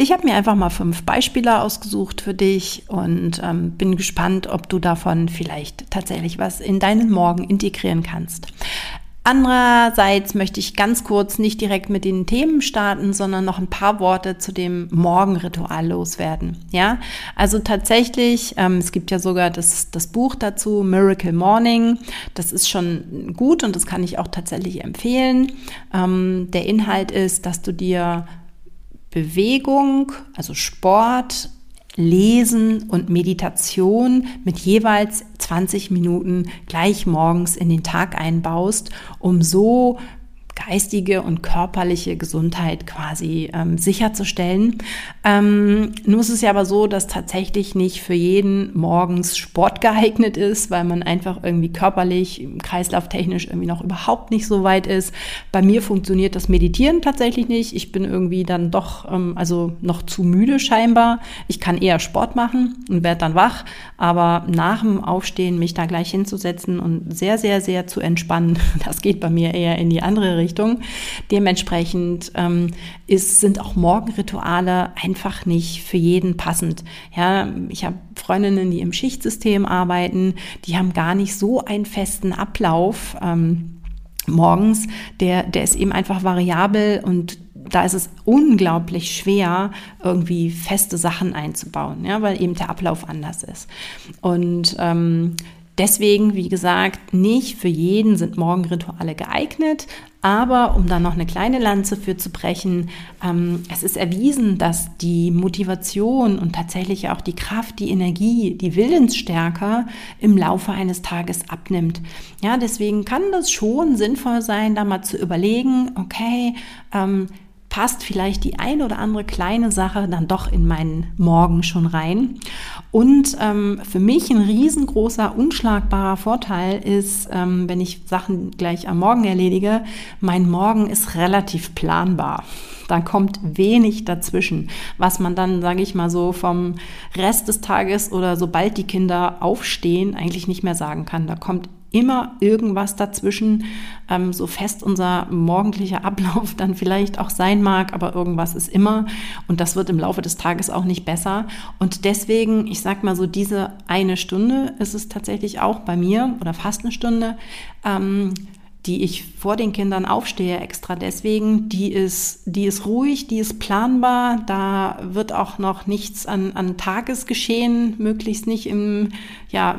Ich habe mir einfach mal fünf Beispiele ausgesucht für dich und ähm, bin gespannt, ob du davon vielleicht tatsächlich was in deinen Morgen integrieren kannst. Andererseits möchte ich ganz kurz nicht direkt mit den Themen starten, sondern noch ein paar Worte zu dem Morgenritual loswerden. Ja, also tatsächlich, ähm, es gibt ja sogar das, das Buch dazu, Miracle Morning. Das ist schon gut und das kann ich auch tatsächlich empfehlen. Ähm, der Inhalt ist, dass du dir Bewegung, also Sport, Lesen und Meditation mit jeweils 20 Minuten gleich morgens in den Tag einbaust, um so geistige und körperliche Gesundheit quasi ähm, sicherzustellen. Ähm, nur ist es ja aber so, dass tatsächlich nicht für jeden morgens Sport geeignet ist, weil man einfach irgendwie körperlich, kreislauftechnisch irgendwie noch überhaupt nicht so weit ist. Bei mir funktioniert das Meditieren tatsächlich nicht. Ich bin irgendwie dann doch, ähm, also noch zu müde scheinbar. Ich kann eher Sport machen und werde dann wach, aber nach dem Aufstehen mich da gleich hinzusetzen und sehr, sehr, sehr zu entspannen, das geht bei mir eher in die andere Richtung. Richtung. Dementsprechend ähm, ist, sind auch Morgenrituale einfach nicht für jeden passend. Ja, ich habe Freundinnen, die im Schichtsystem arbeiten, die haben gar nicht so einen festen Ablauf. Ähm, morgens, der, der ist eben einfach variabel und da ist es unglaublich schwer, irgendwie feste Sachen einzubauen, ja, weil eben der Ablauf anders ist. Und ähm, Deswegen, wie gesagt, nicht für jeden sind Morgenrituale geeignet, aber um da noch eine kleine Lanze für zu brechen, ähm, es ist erwiesen, dass die Motivation und tatsächlich auch die Kraft, die Energie, die Willensstärke im Laufe eines Tages abnimmt. Ja, deswegen kann das schon sinnvoll sein, da mal zu überlegen, okay, ähm, passt vielleicht die ein oder andere kleine Sache dann doch in meinen Morgen schon rein. Und ähm, für mich ein riesengroßer, unschlagbarer Vorteil ist, ähm, wenn ich Sachen gleich am Morgen erledige, mein Morgen ist relativ planbar. Da kommt wenig dazwischen, was man dann, sage ich mal so, vom Rest des Tages oder sobald die Kinder aufstehen, eigentlich nicht mehr sagen kann. Da kommt immer irgendwas dazwischen, ähm, so fest unser morgendlicher Ablauf dann vielleicht auch sein mag, aber irgendwas ist immer und das wird im Laufe des Tages auch nicht besser. Und deswegen, ich sag mal so, diese eine Stunde ist es tatsächlich auch bei mir oder fast eine Stunde, ähm, die ich vor den Kindern aufstehe, extra deswegen, die ist, die ist ruhig, die ist planbar, da wird auch noch nichts an, an Tagesgeschehen, möglichst nicht im, ja,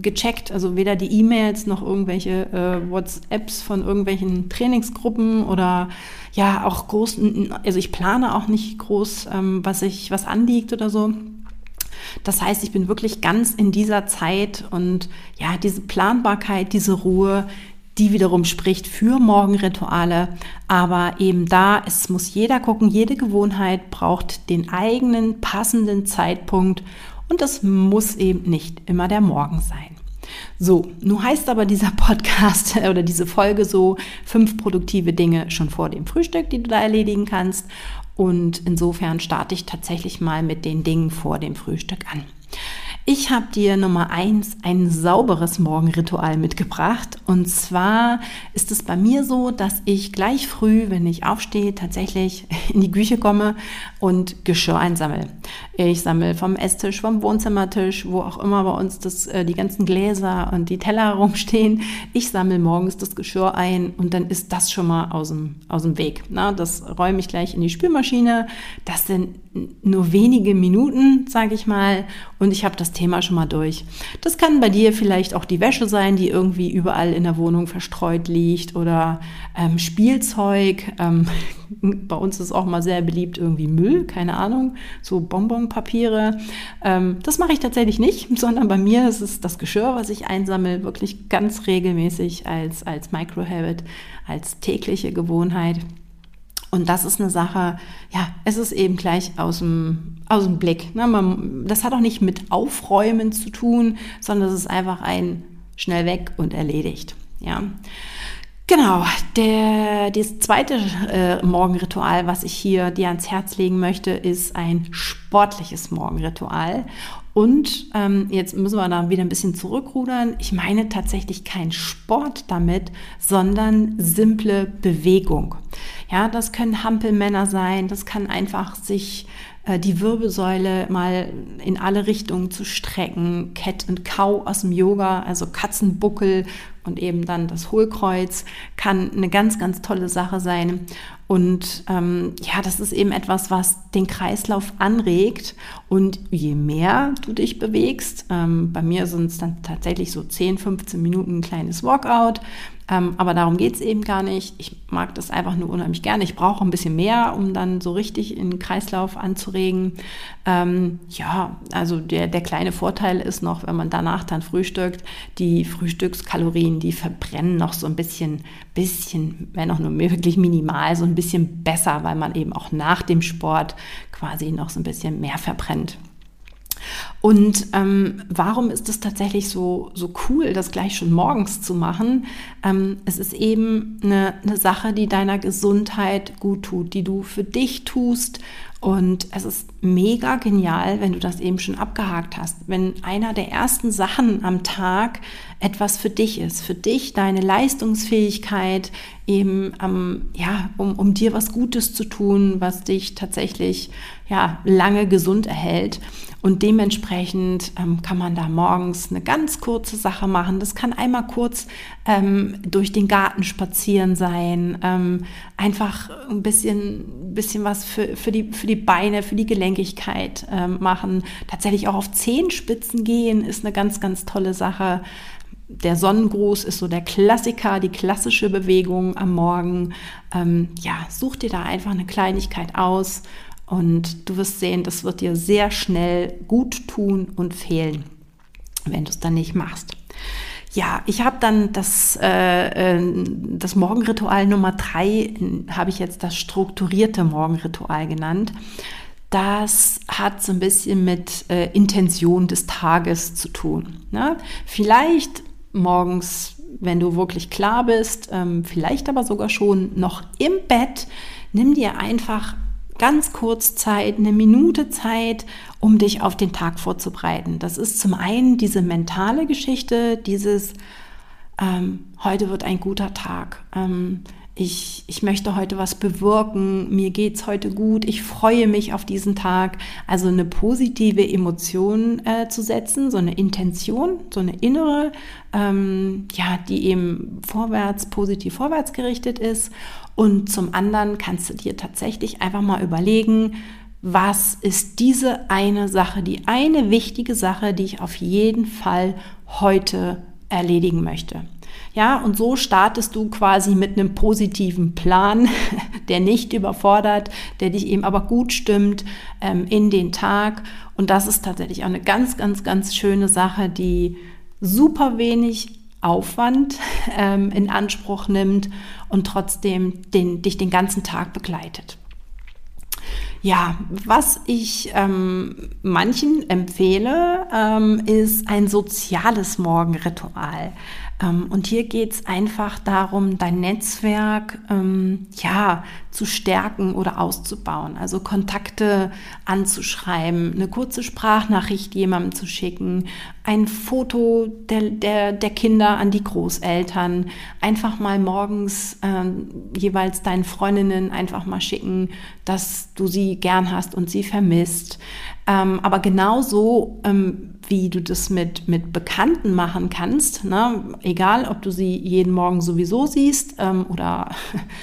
gecheckt, also weder die E-Mails noch irgendwelche äh, WhatsApps von irgendwelchen Trainingsgruppen oder ja, auch groß, also ich plane auch nicht groß, ähm, was ich, was anliegt oder so. Das heißt, ich bin wirklich ganz in dieser Zeit und ja, diese Planbarkeit, diese Ruhe, die wiederum spricht für Morgenrituale. Aber eben da, es muss jeder gucken, jede Gewohnheit braucht den eigenen passenden Zeitpunkt und das muss eben nicht immer der Morgen sein. So, nun heißt aber dieser Podcast oder diese Folge so fünf produktive Dinge schon vor dem Frühstück, die du da erledigen kannst. Und insofern starte ich tatsächlich mal mit den Dingen vor dem Frühstück an. Ich habe dir Nummer eins ein sauberes Morgenritual mitgebracht. Und zwar ist es bei mir so, dass ich gleich früh, wenn ich aufstehe, tatsächlich in die Küche komme und Geschirr einsammle. Ich sammle vom Esstisch, vom Wohnzimmertisch, wo auch immer bei uns das, äh, die ganzen Gläser und die Teller rumstehen. Ich sammle morgens das Geschirr ein und dann ist das schon mal aus dem, aus dem Weg. Na, das räume ich gleich in die Spülmaschine. Das sind nur wenige Minuten, sage ich mal, und ich habe das Thema schon mal durch. Das kann bei dir vielleicht auch die Wäsche sein, die irgendwie überall in der Wohnung verstreut liegt oder ähm, Spielzeug. Ähm, bei uns ist auch mal sehr beliebt irgendwie Müll, keine Ahnung, so Bonbonpapiere. Ähm, das mache ich tatsächlich nicht, sondern bei mir ist es das Geschirr, was ich einsammle, wirklich ganz regelmäßig als, als Microhabit, als tägliche Gewohnheit. Und das ist eine Sache, ja, es ist eben gleich aus dem, aus dem Blick. Ne? Man, das hat auch nicht mit Aufräumen zu tun, sondern es ist einfach ein schnell weg und erledigt. Ja. Genau, der, das zweite äh, Morgenritual, was ich hier dir ans Herz legen möchte, ist ein sportliches Morgenritual. Und ähm, jetzt müssen wir da wieder ein bisschen zurückrudern. Ich meine tatsächlich kein Sport damit, sondern simple Bewegung. Ja, das können Hampelmänner sein, das kann einfach sich äh, die Wirbelsäule mal in alle Richtungen zu strecken, Cat and Cow aus dem Yoga, also Katzenbuckel und eben dann das Hohlkreuz kann eine ganz, ganz tolle Sache sein. Und ähm, ja, das ist eben etwas, was den Kreislauf anregt. Und je mehr du dich bewegst, ähm, bei mir sind es dann tatsächlich so 10, 15 Minuten ein kleines Walkout. Ähm, aber darum geht es eben gar nicht. Ich mag das einfach nur unheimlich gerne. Ich brauche ein bisschen mehr, um dann so richtig in den Kreislauf anzuregen. Ähm, ja, also der, der kleine Vorteil ist noch, wenn man danach dann frühstückt, die Frühstückskalorien, die verbrennen noch so ein bisschen, bisschen, wenn auch nur wirklich minimal, so ein bisschen besser, weil man eben auch nach dem Sport quasi noch so ein bisschen mehr verbrennt. Und ähm, warum ist es tatsächlich so, so cool, das gleich schon morgens zu machen? Ähm, es ist eben eine, eine Sache, die deiner Gesundheit gut tut, die du für dich tust. Und es ist mega genial, wenn du das eben schon abgehakt hast. Wenn einer der ersten Sachen am Tag etwas für dich ist, für dich, deine Leistungsfähigkeit, eben ähm, ja, um, um dir was Gutes zu tun, was dich tatsächlich ja, lange gesund erhält. Und dementsprechend ähm, kann man da morgens eine ganz kurze Sache machen. Das kann einmal kurz ähm, durch den Garten spazieren sein, ähm, einfach ein bisschen, bisschen was für, für, die, für die Beine, für die Gelenkigkeit ähm, machen. Tatsächlich auch auf Zehenspitzen gehen ist eine ganz, ganz tolle Sache. Der Sonnengruß ist so der Klassiker, die klassische Bewegung am Morgen. Ähm, ja, such dir da einfach eine Kleinigkeit aus und du wirst sehen, das wird dir sehr schnell gut tun und fehlen, wenn du es dann nicht machst. Ja, ich habe dann das, äh, äh, das Morgenritual Nummer drei, habe ich jetzt das strukturierte Morgenritual genannt. Das hat so ein bisschen mit äh, Intention des Tages zu tun. Ne? Vielleicht morgens, wenn du wirklich klar bist, ähm, vielleicht aber sogar schon noch im Bett, nimm dir einfach ganz kurz Zeit, eine Minute Zeit, um dich auf den Tag vorzubereiten. Das ist zum einen diese mentale Geschichte, dieses ähm, heute wird ein guter Tag. Ähm, ich, ich möchte heute was bewirken, mir geht es heute gut, ich freue mich auf diesen Tag. Also eine positive Emotion äh, zu setzen, so eine Intention, so eine innere, ähm, ja, die eben vorwärts, positiv vorwärts gerichtet ist. Und zum anderen kannst du dir tatsächlich einfach mal überlegen, was ist diese eine Sache, die eine wichtige Sache, die ich auf jeden Fall heute erledigen möchte. Ja, und so startest du quasi mit einem positiven Plan, der nicht überfordert, der dich eben aber gut stimmt ähm, in den Tag. Und das ist tatsächlich auch eine ganz, ganz, ganz schöne Sache, die super wenig Aufwand ähm, in Anspruch nimmt und trotzdem den, dich den ganzen Tag begleitet. Ja, was ich ähm, manchen empfehle, ähm, ist ein soziales Morgenritual. Ähm, und hier geht es einfach darum, dein Netzwerk ähm, ja, zu stärken oder auszubauen. Also Kontakte anzuschreiben, eine kurze Sprachnachricht jemandem zu schicken, ein Foto der, der, der Kinder an die Großeltern, einfach mal morgens ähm, jeweils deinen Freundinnen einfach mal schicken, dass du sie gern hast und sie vermisst. Ähm, aber genauso ähm, wie du das mit, mit Bekannten machen kannst, ne? egal ob du sie jeden Morgen sowieso siehst ähm, oder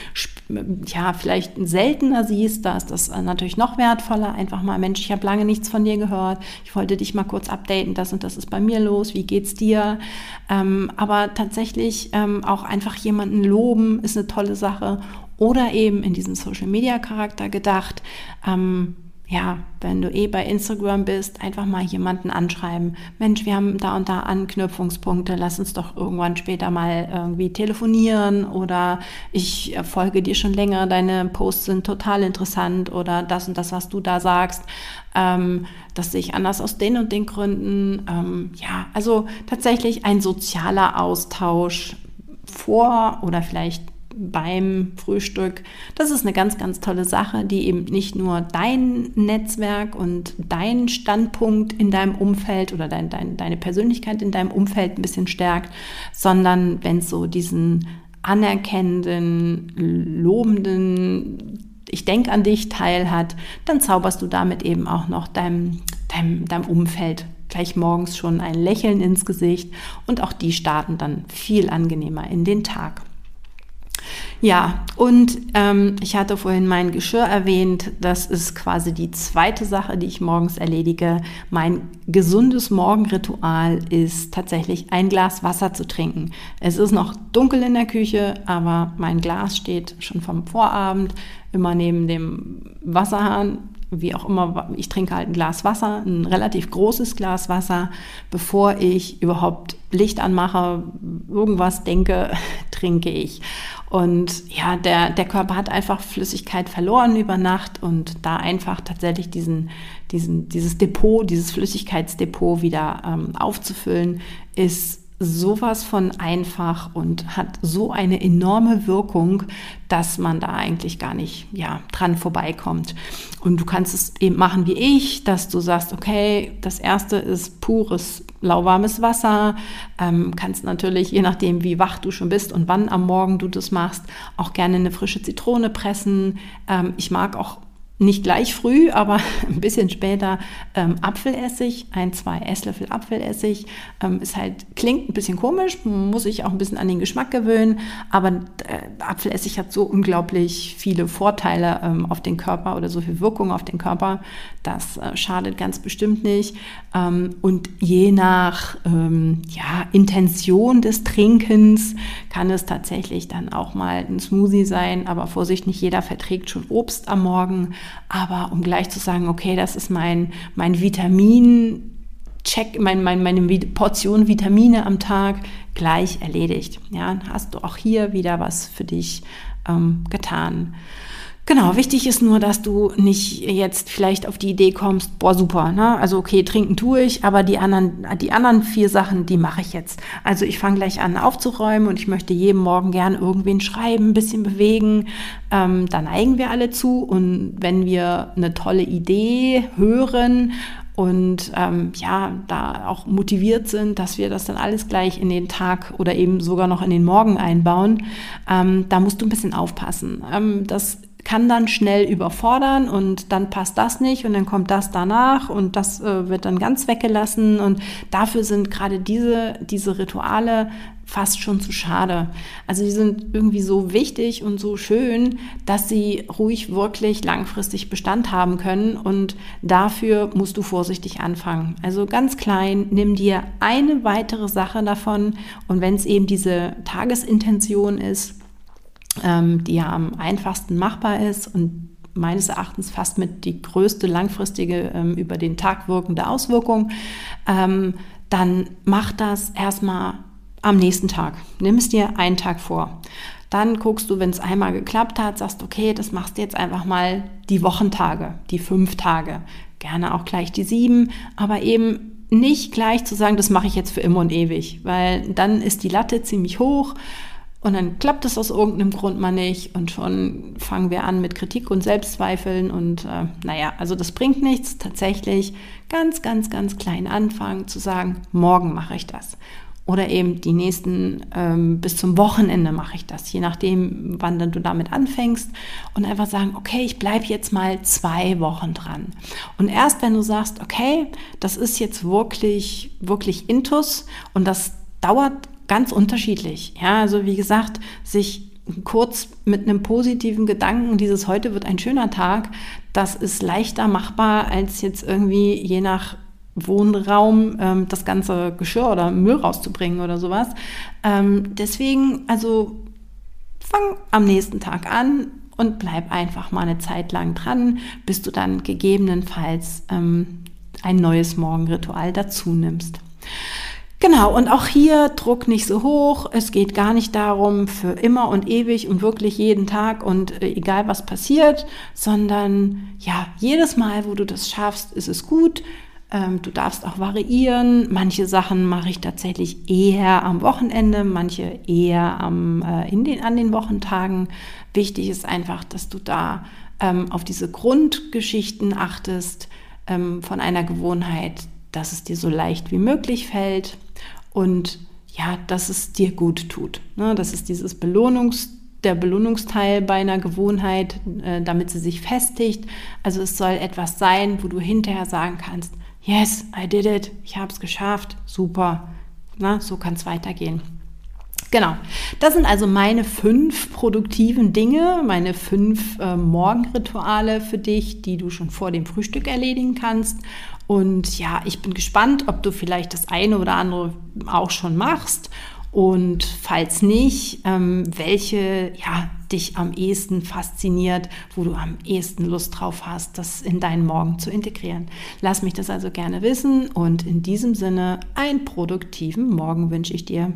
ja, vielleicht seltener siehst, da ist das natürlich noch wertvoller. Einfach mal, Mensch, ich habe lange nichts von dir gehört, ich wollte dich mal kurz updaten, das und das ist bei mir los, wie geht's dir? Ähm, aber tatsächlich ähm, auch einfach jemanden loben ist eine tolle Sache oder eben in diesem Social-Media-Charakter gedacht. Ähm, ja, wenn du eh bei Instagram bist, einfach mal jemanden anschreiben. Mensch, wir haben da und da Anknüpfungspunkte, lass uns doch irgendwann später mal irgendwie telefonieren oder ich folge dir schon länger, deine Posts sind total interessant oder das und das, was du da sagst, ähm, das sehe ich anders aus den und den Gründen. Ähm, ja, also tatsächlich ein sozialer Austausch vor oder vielleicht beim Frühstück. Das ist eine ganz, ganz tolle Sache, die eben nicht nur dein Netzwerk und dein Standpunkt in deinem Umfeld oder dein, dein, deine Persönlichkeit in deinem Umfeld ein bisschen stärkt, sondern wenn es so diesen anerkennenden, lobenden, ich denke an dich Teil hat, dann zauberst du damit eben auch noch deinem, deinem, deinem Umfeld gleich morgens schon ein Lächeln ins Gesicht und auch die starten dann viel angenehmer in den Tag. Ja, und ähm, ich hatte vorhin mein Geschirr erwähnt. Das ist quasi die zweite Sache, die ich morgens erledige. Mein gesundes Morgenritual ist tatsächlich ein Glas Wasser zu trinken. Es ist noch dunkel in der Küche, aber mein Glas steht schon vom Vorabend immer neben dem Wasserhahn wie auch immer, ich trinke halt ein Glas Wasser, ein relativ großes Glas Wasser, bevor ich überhaupt Licht anmache, irgendwas denke, trinke ich. Und ja, der, der Körper hat einfach Flüssigkeit verloren über Nacht und da einfach tatsächlich diesen, diesen, dieses Depot, dieses Flüssigkeitsdepot wieder ähm, aufzufüllen, ist sowas von einfach und hat so eine enorme Wirkung, dass man da eigentlich gar nicht ja, dran vorbeikommt. Und du kannst es eben machen wie ich, dass du sagst, okay, das erste ist pures lauwarmes Wasser. Ähm, kannst natürlich, je nachdem, wie wach du schon bist und wann am Morgen du das machst, auch gerne eine frische Zitrone pressen. Ähm, ich mag auch nicht gleich früh, aber ein bisschen später ähm, Apfelessig, ein, zwei Esslöffel Apfelessig. Ähm, ist halt, klingt ein bisschen komisch, muss ich auch ein bisschen an den Geschmack gewöhnen, aber äh, Apfelessig hat so unglaublich viele Vorteile ähm, auf den Körper oder so viel Wirkung auf den Körper. Das äh, schadet ganz bestimmt nicht. Ähm, und je nach ähm, ja, Intention des Trinkens kann es tatsächlich dann auch mal ein Smoothie sein, aber Vorsicht, nicht jeder verträgt schon Obst am Morgen. Aber um gleich zu sagen, okay, das ist mein, mein Vitamin, Check, mein, mein, meine Portion Vitamine am Tag gleich erledigt. Ja, hast du auch hier wieder was für dich ähm, getan. Genau, wichtig ist nur, dass du nicht jetzt vielleicht auf die Idee kommst, boah, super, ne? Also okay, trinken tue ich, aber die anderen, die anderen vier Sachen, die mache ich jetzt. Also ich fange gleich an aufzuräumen und ich möchte jeden Morgen gern irgendwen schreiben, ein bisschen bewegen. Ähm, da neigen wir alle zu. Und wenn wir eine tolle Idee hören und ähm, ja, da auch motiviert sind, dass wir das dann alles gleich in den Tag oder eben sogar noch in den Morgen einbauen, ähm, da musst du ein bisschen aufpassen. Ähm, das kann dann schnell überfordern und dann passt das nicht und dann kommt das danach und das äh, wird dann ganz weggelassen und dafür sind gerade diese, diese Rituale fast schon zu schade. Also die sind irgendwie so wichtig und so schön, dass sie ruhig wirklich langfristig Bestand haben können und dafür musst du vorsichtig anfangen. Also ganz klein, nimm dir eine weitere Sache davon und wenn es eben diese Tagesintention ist, ähm, die ja am einfachsten machbar ist und meines Erachtens fast mit die größte langfristige ähm, über den Tag wirkende Auswirkung, ähm, dann mach das erstmal am nächsten Tag. Nimm es dir einen Tag vor. Dann guckst du, wenn es einmal geklappt hat, sagst, okay, das machst du jetzt einfach mal die Wochentage, die fünf Tage. Gerne auch gleich die sieben, aber eben nicht gleich zu sagen, das mache ich jetzt für immer und ewig, weil dann ist die Latte ziemlich hoch und dann klappt es aus irgendeinem Grund mal nicht und schon fangen wir an mit Kritik und Selbstzweifeln und äh, naja, also das bringt nichts. Tatsächlich ganz, ganz, ganz klein anfangen zu sagen, morgen mache ich das. Oder eben die nächsten, ähm, bis zum Wochenende mache ich das, je nachdem, wann dann du damit anfängst. Und einfach sagen, okay, ich bleibe jetzt mal zwei Wochen dran. Und erst wenn du sagst, okay, das ist jetzt wirklich, wirklich Intus und das dauert ganz unterschiedlich. Ja, also wie gesagt, sich kurz mit einem positiven Gedanken, dieses heute wird ein schöner Tag, das ist leichter machbar, als jetzt irgendwie je nach Wohnraum ähm, das ganze Geschirr oder Müll rauszubringen oder sowas. Ähm, deswegen, also fang am nächsten Tag an und bleib einfach mal eine Zeit lang dran, bis du dann gegebenenfalls ähm, ein neues Morgenritual dazu nimmst. Genau, und auch hier Druck nicht so hoch. Es geht gar nicht darum, für immer und ewig und wirklich jeden Tag und äh, egal was passiert, sondern ja, jedes Mal, wo du das schaffst, ist es gut. Ähm, du darfst auch variieren. Manche Sachen mache ich tatsächlich eher am Wochenende, manche eher am, äh, in den, an den Wochentagen. Wichtig ist einfach, dass du da ähm, auf diese Grundgeschichten achtest ähm, von einer Gewohnheit, dass es dir so leicht wie möglich fällt und ja, dass es dir gut tut. Ne? Das ist dieses Belohnungs, der Belohnungsteil bei einer Gewohnheit, äh, damit sie sich festigt. Also es soll etwas sein, wo du hinterher sagen kannst, yes, I did it, ich habe es geschafft, super. Na, so kann es weitergehen. Genau, das sind also meine fünf produktiven Dinge, meine fünf äh, Morgenrituale für dich, die du schon vor dem Frühstück erledigen kannst. Und ja, ich bin gespannt, ob du vielleicht das eine oder andere auch schon machst. Und falls nicht, ähm, welche ja, dich am ehesten fasziniert, wo du am ehesten Lust drauf hast, das in deinen Morgen zu integrieren. Lass mich das also gerne wissen und in diesem Sinne einen produktiven Morgen wünsche ich dir.